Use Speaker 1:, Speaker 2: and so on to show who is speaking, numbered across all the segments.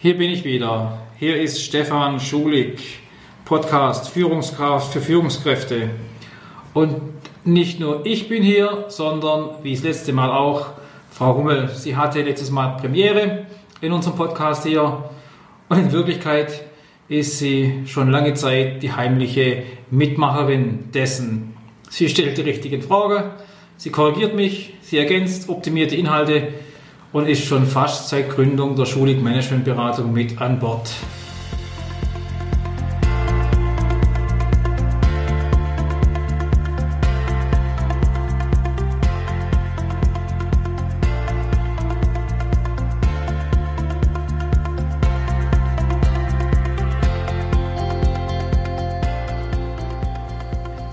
Speaker 1: Hier bin ich wieder. Hier ist Stefan Schulig, Podcast Führungskraft für Führungskräfte. Und nicht nur ich bin hier, sondern wie das letzte Mal auch Frau Hummel. Sie hatte letztes Mal Premiere in unserem Podcast hier. Und in Wirklichkeit ist sie schon lange Zeit die heimliche Mitmacherin dessen. Sie stellt die richtigen Fragen, sie korrigiert mich, sie ergänzt, optimiert die Inhalte und ist schon fast seit Gründung der Schulig Management Beratung mit an Bord.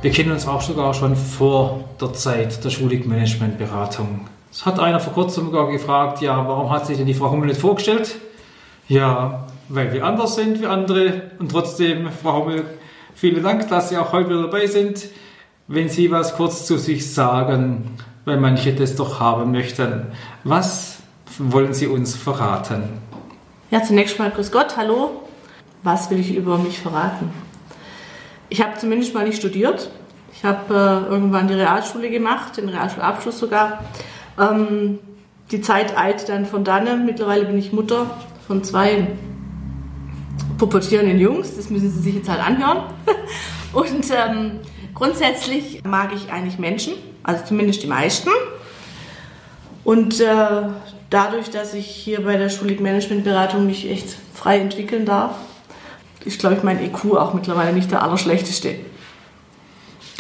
Speaker 1: Wir kennen uns auch sogar schon vor der Zeit der Schulig Management Beratung. Es hat einer vor kurzem gefragt, ja, warum hat sich denn die Frau Hummel nicht vorgestellt? Ja, weil wir anders sind wie andere und trotzdem, Frau Hummel, vielen Dank, dass Sie auch heute wieder dabei sind. Wenn Sie was kurz zu sich sagen, weil manche das doch haben möchten, was wollen Sie uns verraten?
Speaker 2: Ja, zunächst mal grüß Gott, hallo. Was will ich über mich verraten? Ich habe zumindest mal nicht studiert. Ich habe äh, irgendwann die Realschule gemacht, den Realschulabschluss sogar. Ähm, die Zeit eilt dann von dann. Mittlerweile bin ich Mutter von zwei pubertierenden Jungs. Das müssen Sie sich jetzt halt anhören. Und ähm, grundsätzlich mag ich eigentlich Menschen, also zumindest die meisten. Und äh, dadurch, dass ich hier bei der Schulig Managementberatung mich echt frei entwickeln darf, ist, glaube ich, mein EQ auch mittlerweile nicht der allerschlechteste.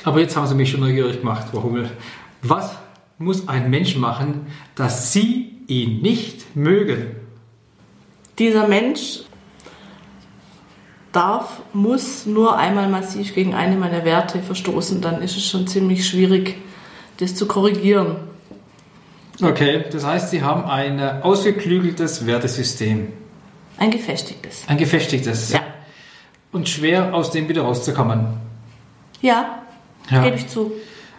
Speaker 1: Aber jetzt haben Sie mich schon neugierig gemacht, Frau Hummel. Was muss ein Mensch machen, dass Sie ihn nicht mögen?
Speaker 2: Dieser Mensch darf, muss nur einmal massiv gegen eine meiner Werte verstoßen, dann ist es schon ziemlich schwierig, das zu korrigieren.
Speaker 1: Okay, das heißt, Sie haben ein ausgeklügeltes Wertesystem.
Speaker 2: Ein gefestigtes.
Speaker 1: Ein gefestigtes.
Speaker 2: Ja.
Speaker 1: Und schwer aus dem wieder rauszukommen.
Speaker 2: Ja,
Speaker 1: Ja.
Speaker 2: gebe ich zu.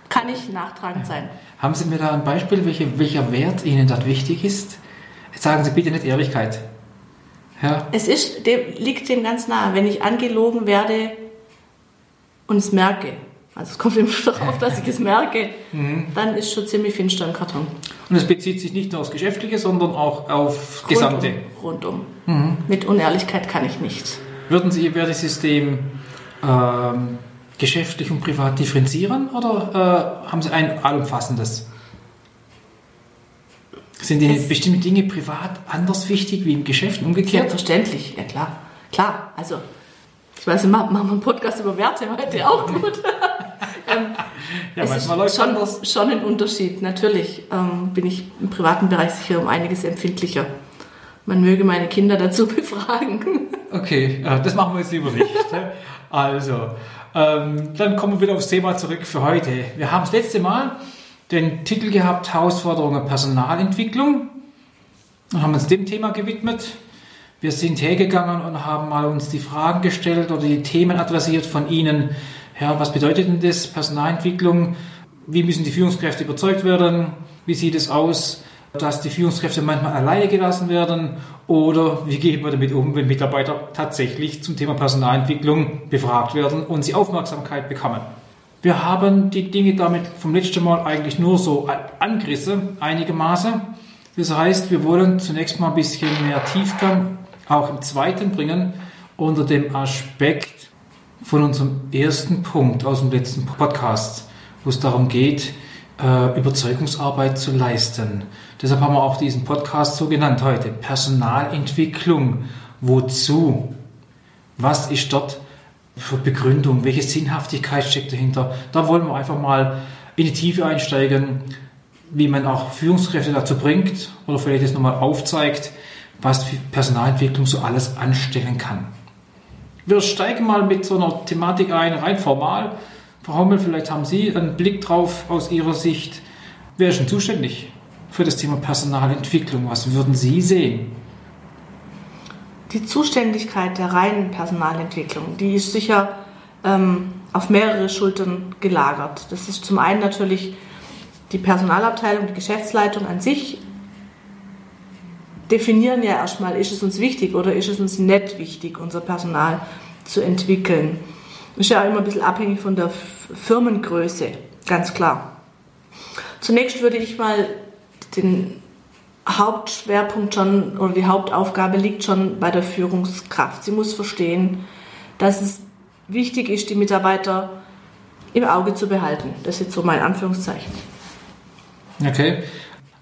Speaker 2: Kann ich nachtragend sein.
Speaker 1: Haben Sie mir da ein Beispiel, welche, welcher Wert Ihnen dort wichtig ist? Jetzt sagen Sie bitte nicht Ehrlichkeit. Ja,
Speaker 2: Es ist, dem, liegt dem ganz nahe, wenn ich angelogen werde und es merke. Also es kommt immer darauf, dass ich es merke, dann ist schon ziemlich finster im Karton.
Speaker 1: und es bezieht sich nicht nur aufs Geschäftliche, sondern auch auf Gesamte.
Speaker 2: Rundum. rundum. Mit Unehrlichkeit kann ich nicht.
Speaker 1: Würden Sie Ihr Wertesystem ähm, geschäftlich und privat differenzieren oder äh, haben Sie ein allumfassendes? Sind Ihnen
Speaker 2: Es-
Speaker 1: bestimmte Dinge privat anders wichtig wie im Geschäft umgekehrt?
Speaker 2: Selbstverständlich, ja klar. Klar, also ich weiß, wir machen wir einen Podcast über Werte heute auch gut. ähm,
Speaker 1: Ja,
Speaker 2: es
Speaker 1: manchmal
Speaker 2: ist
Speaker 1: läuft
Speaker 2: schon,
Speaker 1: anders.
Speaker 2: schon ein Unterschied. Natürlich ähm, bin ich im privaten Bereich sicher um einiges empfindlicher. Man möge meine Kinder dazu befragen.
Speaker 1: Okay, äh, das machen wir jetzt lieber nicht. ne? also, ähm, dann kommen wir wieder aufs Thema zurück für heute. Wir haben das letzte Mal den Titel gehabt, Herausforderungen Personalentwicklung und haben uns dem Thema gewidmet. Wir sind hergegangen und haben mal uns die Fragen gestellt oder die Themen adressiert von Ihnen. Ja, was bedeutet denn das, Personalentwicklung? Wie müssen die Führungskräfte überzeugt werden? Wie sieht es aus, dass die Führungskräfte manchmal alleine gelassen werden? Oder wie geht man damit um, wenn Mitarbeiter tatsächlich zum Thema Personalentwicklung befragt werden und sie Aufmerksamkeit bekommen? Wir haben die Dinge damit vom letzten Mal eigentlich nur so angerissen, einigermaßen. Das heißt, wir wollen zunächst mal ein bisschen mehr Tiefgang auch im zweiten bringen, unter dem Aspekt von unserem ersten Punkt aus dem letzten Podcast, wo es darum geht, äh, Überzeugungsarbeit zu leisten. Deshalb haben wir auch diesen Podcast so genannt heute. Personalentwicklung. Wozu? Was ist dort für Begründung? Welche Sinnhaftigkeit steckt dahinter? Da wollen wir einfach mal in die Tiefe einsteigen, wie man auch Führungskräfte dazu bringt oder vielleicht jetzt nochmal aufzeigt, was Personalentwicklung so alles anstellen kann. Wir steigen mal mit so einer Thematik ein, rein formal. Frau Hommel, vielleicht haben Sie einen Blick drauf aus Ihrer Sicht. Wer ist denn zuständig für das Thema Personalentwicklung? Was würden Sie sehen?
Speaker 2: Die Zuständigkeit der reinen Personalentwicklung, die ist sicher ähm, auf mehrere Schultern gelagert. Das ist zum einen natürlich die Personalabteilung, die Geschäftsleitung an sich, definieren ja erstmal, ist es uns wichtig oder ist es uns nicht wichtig, unser Personal zu entwickeln. Ist ja immer ein bisschen abhängig von der Firmengröße, ganz klar. Zunächst würde ich mal den Hauptschwerpunkt schon oder die Hauptaufgabe liegt schon bei der Führungskraft. Sie muss verstehen, dass es wichtig ist, die Mitarbeiter im Auge zu behalten. Das ist jetzt so mein Anführungszeichen.
Speaker 1: Okay.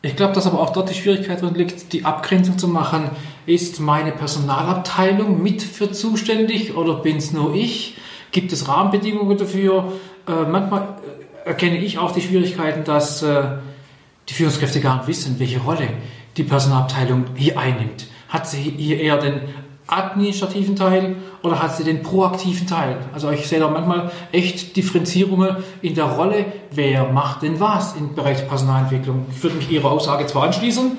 Speaker 1: Ich glaube, dass aber auch dort die Schwierigkeit drin liegt, die Abgrenzung zu machen. Ist meine Personalabteilung mit für zuständig oder bin es nur ich? Gibt es Rahmenbedingungen dafür? Äh, manchmal äh, erkenne ich auch die Schwierigkeiten, dass äh, die Führungskräfte gar nicht wissen, welche Rolle die Personalabteilung hier einnimmt. Hat sie hier eher den administrativen Teil oder hat sie den proaktiven Teil? Also ich sehe da manchmal echt Differenzierungen in der Rolle, wer macht denn was im Bereich der Personalentwicklung. Ich würde mich Ihrer Aussage zwar anschließen,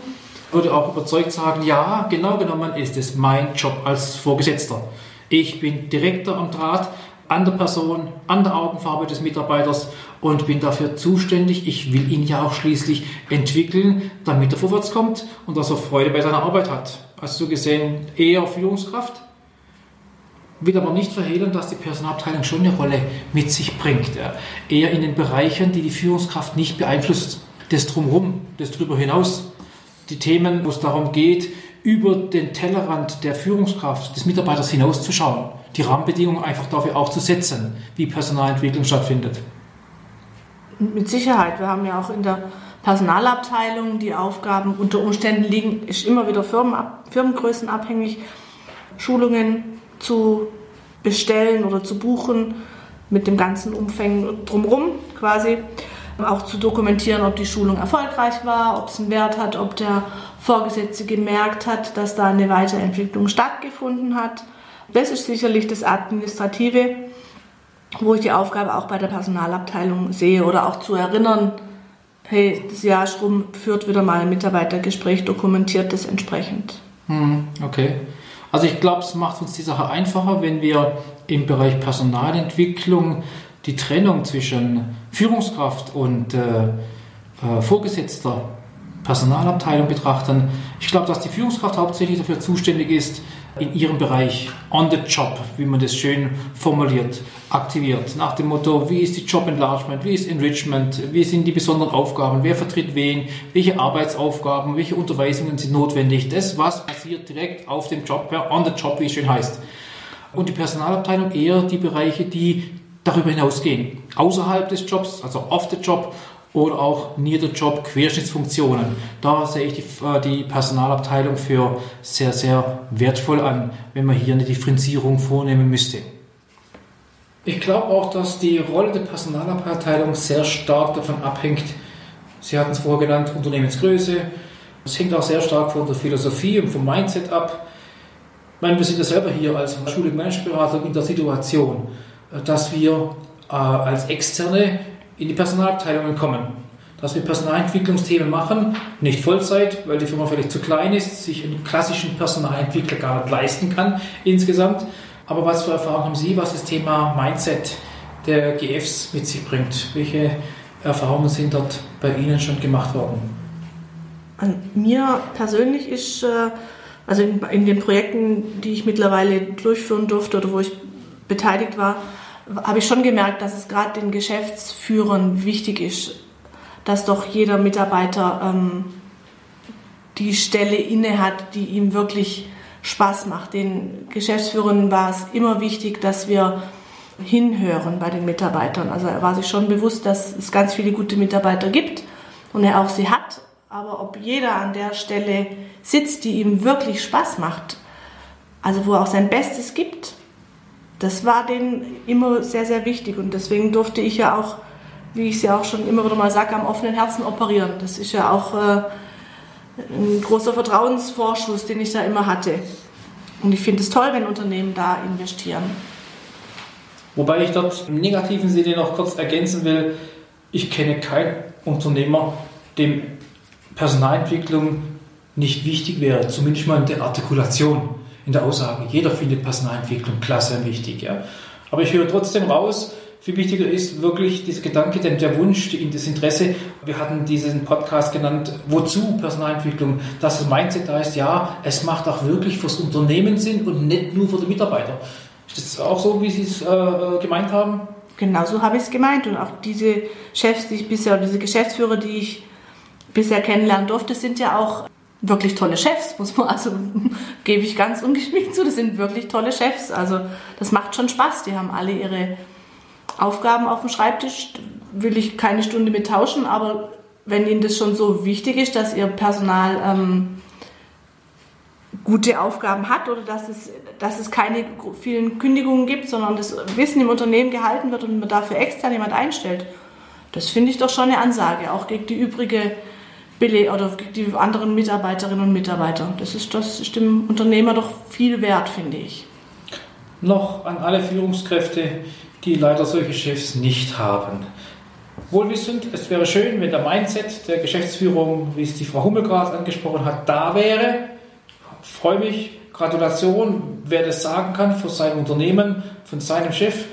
Speaker 1: würde auch überzeugt sagen, ja, genau genommen ist es mein Job als Vorgesetzter. Ich bin Direktor am Draht an der Person, an der Augenfarbe des Mitarbeiters und bin dafür zuständig. Ich will ihn ja auch schließlich entwickeln, damit er vorwärts kommt und dass er Freude bei seiner Arbeit hat. Also so gesehen eher Führungskraft. Will aber nicht verhehlen, dass die Personalabteilung schon eine Rolle mit sich bringt. Eher in den Bereichen, die die Führungskraft nicht beeinflusst. Das drumherum, das drüber hinaus. Die Themen, wo es darum geht, über den Tellerrand der Führungskraft, des Mitarbeiters hinauszuschauen. Die Rahmenbedingungen einfach dafür auch zu setzen, wie Personalentwicklung stattfindet.
Speaker 2: Mit Sicherheit. Wir haben ja auch in der Personalabteilung die Aufgaben unter Umständen liegen, ist immer wieder Firmenab firmengrößenabhängig, Schulungen zu bestellen oder zu buchen mit dem ganzen Umfang drumherum quasi auch zu dokumentieren, ob die Schulung erfolgreich war, ob es einen Wert hat, ob der Vorgesetzte gemerkt hat, dass da eine Weiterentwicklung stattgefunden hat. Das ist sicherlich das Administrative, wo ich die Aufgabe auch bei der Personalabteilung sehe oder auch zu erinnern, hey, das Jahr rum, führt wieder mal ein Mitarbeitergespräch, dokumentiert das entsprechend.
Speaker 1: Hm, okay. Also ich glaube, es macht uns die Sache einfacher, wenn wir im Bereich Personalentwicklung die Trennung zwischen Führungskraft und äh, äh, Vorgesetzter Personalabteilung betrachten. Ich glaube, dass die Führungskraft hauptsächlich dafür zuständig ist, in ihrem Bereich on the job, wie man das schön formuliert, aktiviert. Nach dem Motto, wie ist die Job Enlargement, wie ist Enrichment, wie sind die besonderen Aufgaben, wer vertritt wen, welche Arbeitsaufgaben, welche Unterweisungen sind notwendig. Das, was passiert direkt auf dem Job, on the job, wie es schön heißt. Und die Personalabteilung eher die Bereiche, die darüber hinausgehen. Außerhalb des Jobs, also off the job oder auch near the job Querschnittsfunktionen. Da sehe ich die, äh, die, Personalabteilung für sehr, sehr wertvoll an, wenn man hier eine Differenzierung vornehmen müsste. Ich glaube auch, dass die Rolle der Personalabteilung sehr stark davon abhängt, Sie hatten es vorher genannt, Unternehmensgröße. Es hängt auch sehr stark von der Philosophie und vom Mindset ab. Ich meine, wir sind ja selber hier als Schule- Managementberatung in der Situation, dass wir äh, als Externe in die Personalabteilungen kommen. Dass wir Personalentwicklungsthemen machen, nicht Vollzeit, weil die Firma vielleicht zu klein ist, sich einen klassischen Personalentwickler gar nicht leisten kann insgesamt. Aber was für Erfahrungen haben Sie, was das Thema Mindset der GFs mit sich bringt? Welche Erfahrungen sind dort bei Ihnen schon gemacht worden?
Speaker 2: An mir persönlich ist, äh, also in, in den Projekten, die ich mittlerweile durchführen durfte oder wo ich beteiligt war, habe ich schon gemerkt, dass es gerade den Geschäftsführern wichtig ist, dass doch jeder Mitarbeiter ähm, die Stelle inne hat, die ihm wirklich Spaß macht. Den Geschäftsführern war es immer wichtig, dass wir hinhören bei den Mitarbeitern. Also er war sich schon bewusst, dass es ganz viele gute Mitarbeiter gibt und er auch sie hat. Aber ob jeder an der Stelle sitzt, die ihm wirklich Spaß macht, also wo er auch sein Bestes gibt, das war denen immer sehr, sehr wichtig. Und deswegen durfte ich ja auch, wie ich es ja auch schon immer wieder mal sage, am offenen Herzen operieren. Das ist ja auch äh, ein großer Vertrauensvorschuss, den ich da immer hatte. Und ich finde es toll, wenn Unternehmen da investieren.
Speaker 1: Wobei ich dort im negativen Sinne noch kurz ergänzen will, ich kenne keinen Unternehmer, dem Personalentwicklung nicht wichtig wäre, zumindest mal in der Artikulation in der Aussage. Jeder findet Personalentwicklung klasse und wichtig. Ja. Aber ich höre trotzdem raus, Viel wichtiger ist wirklich dieser Gedanke, denn der Wunsch, das Interesse. Wir hatten diesen Podcast genannt, wozu Personalentwicklung, dass das Mindset da ist, ja, es macht auch wirklich fürs Unternehmen Sinn und nicht nur für die Mitarbeiter. Ist das auch so, wie Sie es äh, gemeint haben?
Speaker 2: Genau so habe ich es gemeint. Und auch diese Chefs, die ich bisher, diese Geschäftsführer, die ich bisher kennenlernen durfte, sind ja auch wirklich tolle Chefs, muss man also gebe ich ganz ungeschminkt zu. Das sind wirklich tolle Chefs. Also das macht schon Spaß. Die haben alle ihre Aufgaben auf dem Schreibtisch will ich keine Stunde mit tauschen, aber wenn Ihnen das schon so wichtig ist, dass Ihr Personal ähm, gute Aufgaben hat oder dass es, dass es keine vielen Kündigungen gibt, sondern das Wissen im Unternehmen gehalten wird und man dafür extern jemand einstellt, das finde ich doch schon eine Ansage, auch gegen die übrige Bele oder die anderen Mitarbeiterinnen und Mitarbeiter. Das ist, das ist dem Unternehmer doch viel wert, finde ich.
Speaker 1: Noch an alle Führungskräfte, die leider solche Chefs nicht haben. Wohlwissend, es wäre schön, wenn der Mindset der Geschäftsführung, wie es die Frau Hummel gerade angesprochen hat, da wäre. Freue mich, Gratulation, wer das sagen kann für sein Unternehmen, von seinem Chef.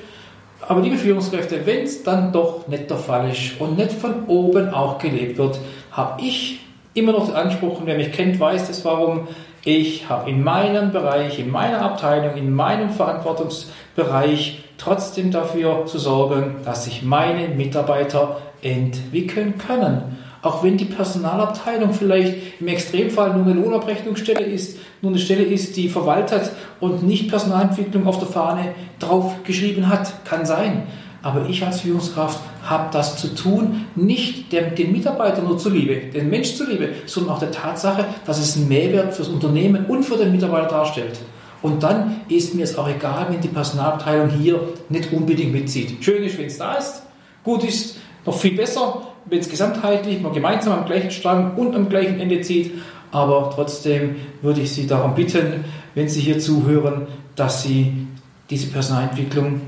Speaker 1: Aber liebe Führungskräfte, wenn es dann doch nicht der Fall ist und nicht von oben auch gelebt wird, habe ich immer noch den Anspruch, und wer mich kennt, weiß das warum, ich habe in meinem Bereich, in meiner Abteilung, in meinem Verantwortungsbereich trotzdem dafür zu sorgen, dass sich meine Mitarbeiter entwickeln können. Auch wenn die Personalabteilung vielleicht im Extremfall nur eine Lohnabrechnungsstelle ist, nur eine Stelle ist, die verwaltet und nicht Personalentwicklung auf der Fahne draufgeschrieben hat, kann sein. Aber ich als Führungskraft habe das zu tun, nicht dem, den Mitarbeiter nur zuliebe, den Mensch zuliebe, sondern auch der Tatsache, dass es einen Mehrwert fürs Unternehmen und für den Mitarbeiter darstellt. Und dann ist mir es auch egal, wenn die Personalabteilung hier nicht unbedingt mitzieht. Schön ist, wenn es da ist. Gut ist, noch viel besser, wenn es gesamtheitlich man gemeinsam am gleichen Strang und am gleichen Ende zieht. Aber trotzdem würde ich Sie darum bitten, wenn Sie hier zuhören, dass Sie diese Personalentwicklung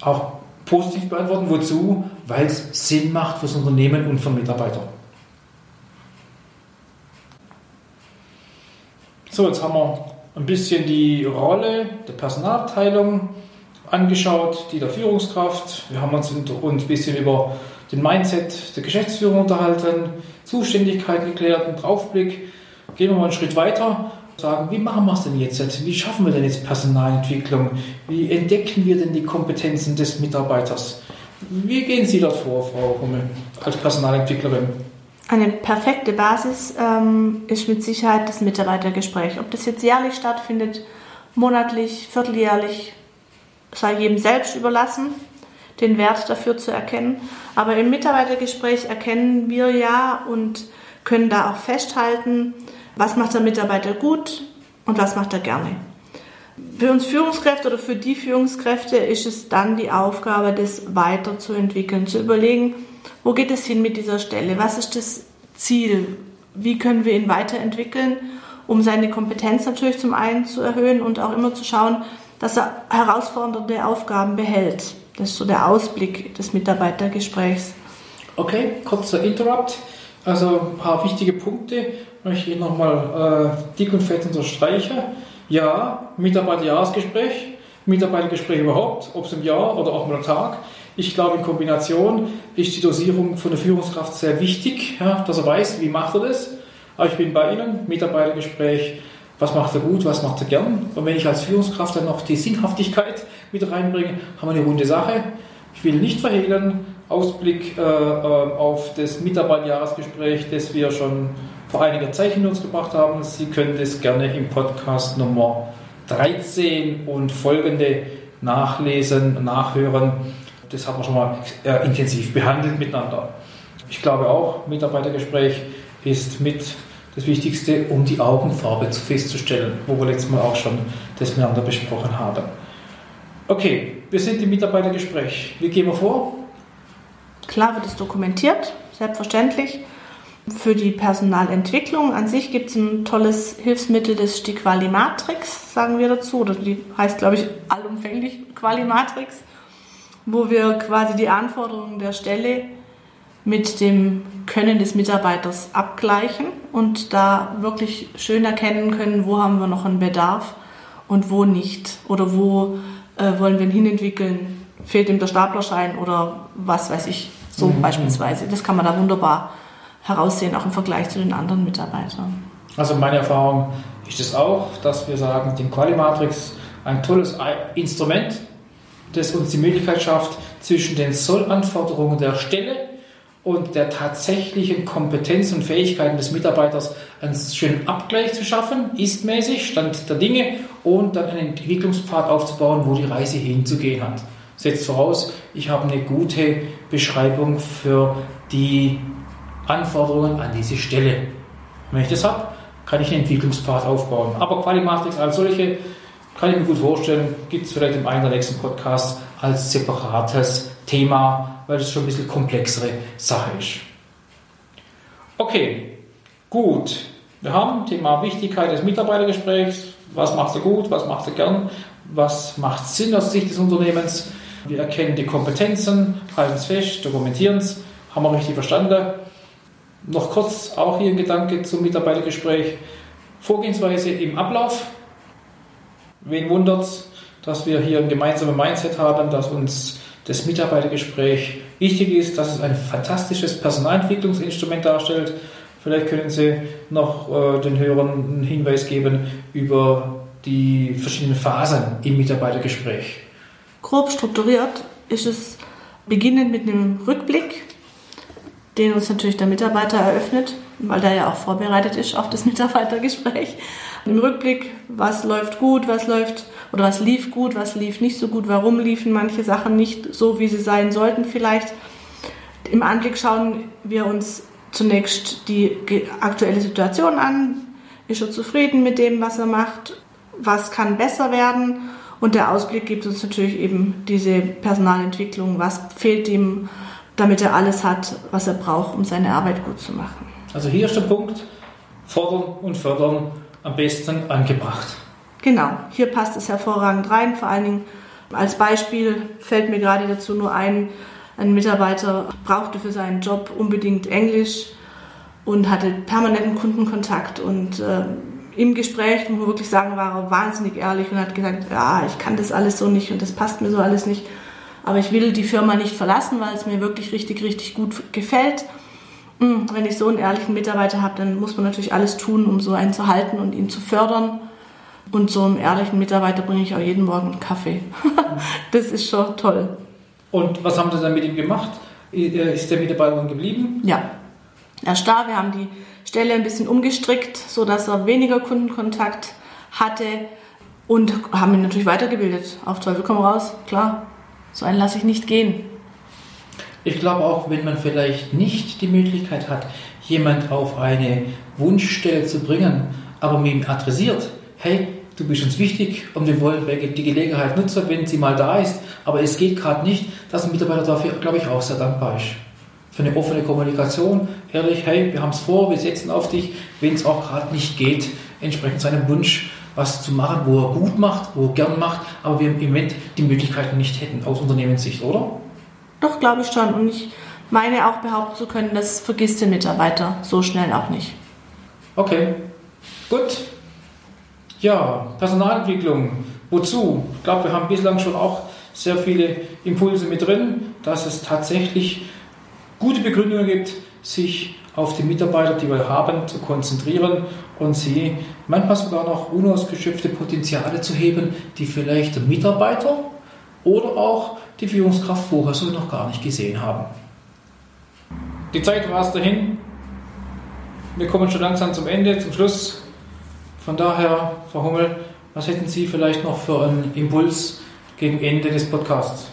Speaker 1: auch positiv beantworten. Wozu? Weil es Sinn macht fürs Unternehmen und für Mitarbeiter. So, jetzt haben wir ein bisschen die Rolle der Personalabteilung angeschaut, die der Führungskraft. Wir haben uns, ein bisschen über den Mindset der Geschäftsführung unterhalten, Zuständigkeiten geklärt, einen Draufblick. Gehen wir mal einen Schritt weiter. Sagen, wie machen wir es denn jetzt? Wie schaffen wir denn jetzt Personalentwicklung? Wie entdecken wir denn die Kompetenzen des Mitarbeiters? Wie gehen Sie dort vor, Frau Hummel, als Personalentwicklerin?
Speaker 2: Eine perfekte Basis ähm, ist mit Sicherheit das Mitarbeitergespräch. Ob das jetzt jährlich stattfindet, monatlich, vierteljährlich, sei jedem selbst überlassen, den Wert dafür zu erkennen. Aber im Mitarbeitergespräch erkennen wir ja und können da auch festhalten, was macht der Mitarbeiter gut und was macht er gerne. Für uns Führungskräfte oder für die Führungskräfte ist es dann die Aufgabe, das weiterzuentwickeln, zu überlegen, wo geht es hin mit dieser Stelle? Was ist das Ziel? Wie können wir ihn weiterentwickeln, um seine Kompetenz natürlich zum einen zu erhöhen und auch immer zu schauen, dass er herausfordernde Aufgaben behält. Das ist so der Ausblick des Mitarbeitergesprächs.
Speaker 1: Okay, kurzer Interrupt. Also ein paar wichtige Punkte möchte ich nochmal äh, dick und fett unterstreichen. Ja, Mitarbeiterjahresgespräch, Mitarbeitergespräch überhaupt, ob es im Jahr oder auch mal am Tag. Ich glaube, in Kombination ist die Dosierung von der Führungskraft sehr wichtig, ja, dass er weiß, wie macht er das. Aber ich bin bei Ihnen, Mitarbeitergespräch, was macht er gut, was macht er gern. Und wenn ich als Führungskraft dann noch die Sinnhaftigkeit mit reinbringe, haben wir eine runde Sache. Ich will nicht verhehlen, Ausblick äh, äh auf das Mitarbeiterjahresgespräch, das wir schon vor einiger Zeit hinter uns gebracht haben. Sie können das gerne im Podcast Nummer 13 und folgende nachlesen, nachhören das haben wir schon mal äh, intensiv behandelt miteinander. Ich glaube auch, Mitarbeitergespräch ist mit das Wichtigste, um die Augenfarbe festzustellen, wo wir letztes Mal auch schon das miteinander besprochen haben. Okay, wir sind im Mitarbeitergespräch. Wie gehen wir vor?
Speaker 2: Klar wird es dokumentiert, selbstverständlich. Für die Personalentwicklung an sich gibt es ein tolles Hilfsmittel, das die Qualimatrix, sagen wir dazu, oder die heißt, glaube ich, allumfänglich Qualimatrix wo wir quasi die Anforderungen der Stelle mit dem Können des Mitarbeiters abgleichen und da wirklich schön erkennen können, wo haben wir noch einen Bedarf und wo nicht. Oder wo äh, wollen wir ihn hinentwickeln? Fehlt ihm der Staplerschein oder was weiß ich, so mhm. beispielsweise. Das kann man da wunderbar heraussehen, auch im Vergleich zu den anderen Mitarbeitern.
Speaker 1: Also meine Erfahrung ist es auch, dass wir sagen, den Qualimatrix ein tolles Instrument, das uns die Möglichkeit schafft, zwischen den Sollanforderungen der Stelle und der tatsächlichen Kompetenz und Fähigkeiten des Mitarbeiters einen schönen Abgleich zu schaffen, istmäßig, Stand der Dinge, und dann einen Entwicklungspfad aufzubauen, wo die Reise hinzugehen hat. Setzt voraus, ich habe eine gute Beschreibung für die Anforderungen an diese Stelle. Wenn ich das habe, kann ich einen Entwicklungspfad aufbauen. Aber Qualimatrix als solche kann ich mir gut vorstellen, gibt es vielleicht im einen oder nächsten Podcast als separates Thema, weil das schon ein bisschen komplexere Sache ist. Okay, gut. Wir haben Thema Wichtigkeit des Mitarbeitergesprächs. Was macht er gut, was macht er gern, was macht Sinn aus Sicht des Unternehmens. Wir erkennen die Kompetenzen, halten es fest, dokumentieren es. Haben wir richtig verstanden? Noch kurz auch hier ein Gedanke zum Mitarbeitergespräch. Vorgehensweise im Ablauf. Wen wundert es, dass wir hier ein gemeinsames Mindset haben, dass uns das Mitarbeitergespräch wichtig ist, dass es ein fantastisches Personalentwicklungsinstrument darstellt. Vielleicht können Sie noch äh, den Hörern einen Hinweis geben über die verschiedenen Phasen im Mitarbeitergespräch.
Speaker 2: Grob strukturiert ist es beginnend mit einem Rückblick den uns natürlich der Mitarbeiter eröffnet, weil der ja auch vorbereitet ist auf das Mitarbeitergespräch. Im Rückblick, was läuft gut, was läuft oder was lief gut, was lief nicht so gut, warum liefen manche Sachen nicht so, wie sie sein sollten vielleicht. Im Anblick schauen wir uns zunächst die aktuelle Situation an. Ist er zufrieden mit dem, was er macht? Was kann besser werden? Und der Ausblick gibt uns natürlich eben diese Personalentwicklung. Was fehlt ihm? damit er alles hat, was er braucht, um seine Arbeit gut zu machen.
Speaker 1: Also hier ist der Punkt, fordern und fördern am besten angebracht.
Speaker 2: Genau, hier passt es hervorragend rein. Vor allen Dingen als Beispiel fällt mir gerade dazu nur ein, ein Mitarbeiter brauchte für seinen Job unbedingt Englisch und hatte permanenten Kundenkontakt und äh, im Gespräch, muss man wirklich sagen, war er wahnsinnig ehrlich und hat gesagt, ja, ich kann das alles so nicht und das passt mir so alles nicht. Aber ich will die Firma nicht verlassen, weil es mir wirklich richtig, richtig gut gefällt. Hm, wenn ich so einen ehrlichen Mitarbeiter habe, dann muss man natürlich alles tun, um so einen zu halten und ihn zu fördern. Und so einem ehrlichen Mitarbeiter bringe ich auch jeden Morgen einen Kaffee. das ist schon toll.
Speaker 1: Und was haben Sie dann mit ihm gemacht? Ist der Mitarbeiter geblieben?
Speaker 2: Ja, er ist. Wir haben die Stelle ein bisschen umgestrickt, sodass er weniger Kundenkontakt hatte und haben ihn natürlich weitergebildet. Auf Teufel komm raus, klar. So einen lasse ich nicht gehen.
Speaker 1: Ich glaube auch, wenn man vielleicht nicht die Möglichkeit hat, jemand auf eine Wunschstelle zu bringen, aber mit ihm adressiert, hey, du bist uns wichtig und wir wollen die Gelegenheit nutzen, wenn sie mal da ist, aber es geht gerade nicht, dass ein Mitarbeiter dafür, glaube ich, auch sehr dankbar ist. Für eine offene Kommunikation, ehrlich, hey, wir haben es vor, wir setzen auf dich, wenn es auch gerade nicht geht, entsprechend seinem Wunsch was zu machen, wo er gut macht, wo er gern macht, aber wir im Moment die Möglichkeiten nicht hätten aus Unternehmenssicht, oder?
Speaker 2: Doch, glaube ich schon. Und ich meine auch behaupten zu können, das vergisst der Mitarbeiter so schnell auch nicht.
Speaker 1: Okay, gut. Ja, Personalentwicklung. Wozu? Ich glaube, wir haben bislang schon auch sehr viele Impulse mit drin, dass es tatsächlich gute Begründungen gibt, sich auf die Mitarbeiter, die wir haben, zu konzentrieren und sie manchmal sogar noch unausgeschöpfte Potenziale zu heben, die vielleicht der Mitarbeiter oder auch die Führungskraft vorher so noch gar nicht gesehen haben. Die Zeit war es dahin. Wir kommen schon langsam zum Ende, zum Schluss. Von daher, Frau Hummel, was hätten Sie vielleicht noch für einen Impuls gegen Ende des Podcasts?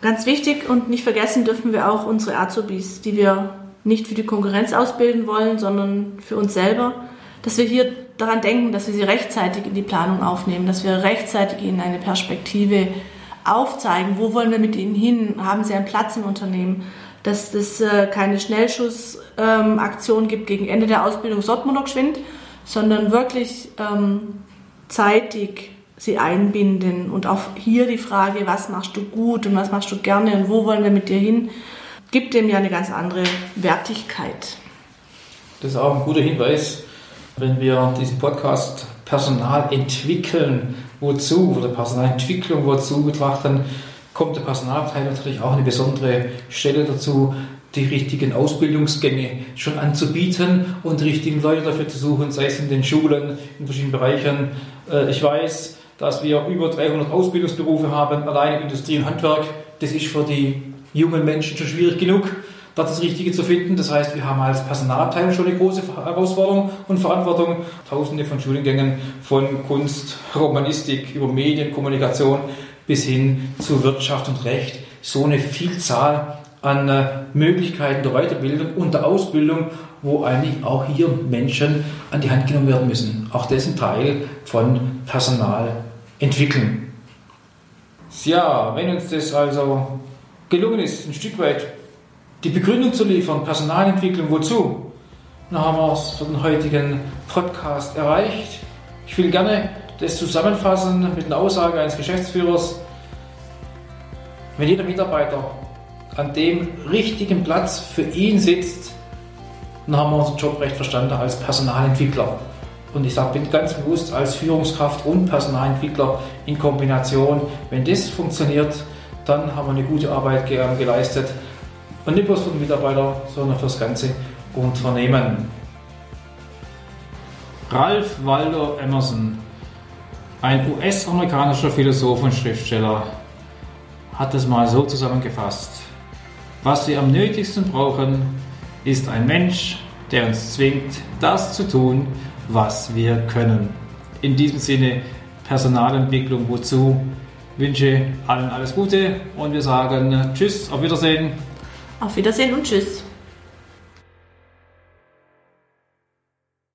Speaker 2: Ganz wichtig und nicht vergessen dürfen wir auch unsere Azubis, die wir nicht für die Konkurrenz ausbilden wollen, sondern für uns selber, dass wir hier daran denken, dass wir sie rechtzeitig in die Planung aufnehmen, dass wir rechtzeitig ihnen eine Perspektive aufzeigen, wo wollen wir mit ihnen hin, haben sie einen Platz im Unternehmen, dass es äh, keine Schnellschussaktion ähm, gibt gegen Ende der Ausbildung, sollte man noch geschwind, sondern wirklich ähm, zeitig sie einbinden und auch hier die Frage, was machst du gut und was machst du gerne und wo wollen wir mit dir hin, gibt dem ja eine ganz andere Wertigkeit.
Speaker 1: Das ist auch ein guter Hinweis, wenn wir diesen Podcast Personal entwickeln, wozu oder Personalentwicklung wozu betrachten, kommt der Personalabteilung natürlich auch eine besondere Stelle dazu, die richtigen Ausbildungsgänge schon anzubieten und die richtigen Leute dafür zu suchen, sei es in den Schulen, in verschiedenen Bereichen. Äh, ich weiß, dass wir über 300 Ausbildungsberufe haben, allein Industrie und Handwerk. Das ist für die jungen Menschen schon schwierig genug, da das Richtige zu finden. Das heißt, wir haben als Personalabteilung schon eine große Herausforderung und Verantwortung. Tausende von Studiengängen von Kunst, Romanistik über Medien, Kommunikation bis hin zu Wirtschaft und Recht. So eine Vielzahl an äh, Möglichkeiten der Weiterbildung und der Ausbildung, wo eigentlich auch hier Menschen an die Hand genommen werden müssen. Auch das ist ein Teil von Personalentwicklung. Ja, wenn uns das also gelungen ist, ein Stück weit die Begründung zu liefern, Personalentwicklung wozu, dann haben wir es für den heutigen Podcast erreicht. Ich will gerne das zusammenfassen mit einer Aussage eines Geschäftsführers. Wenn jeder Mitarbeiter an dem richtigen Platz für ihn sitzt, dann haben wir unseren Job recht verstanden als Personalentwickler. Und ich sage ganz bewusst als Führungskraft und Personalentwickler in Kombination, wenn das funktioniert, dann haben wir eine gute Arbeit geleistet. Und nicht bloß für den Mitarbeiter, sondern für das ganze Unternehmen. Ralph Waldo Emerson, ein US-amerikanischer Philosoph und Schriftsteller, hat es mal so zusammengefasst. Was wir am nötigsten brauchen, ist ein Mensch, der uns zwingt, das zu tun, was wir können. In diesem Sinne Personalentwicklung wozu? Wünsche allen alles Gute und wir sagen Tschüss, auf Wiedersehen.
Speaker 2: Auf Wiedersehen und Tschüss.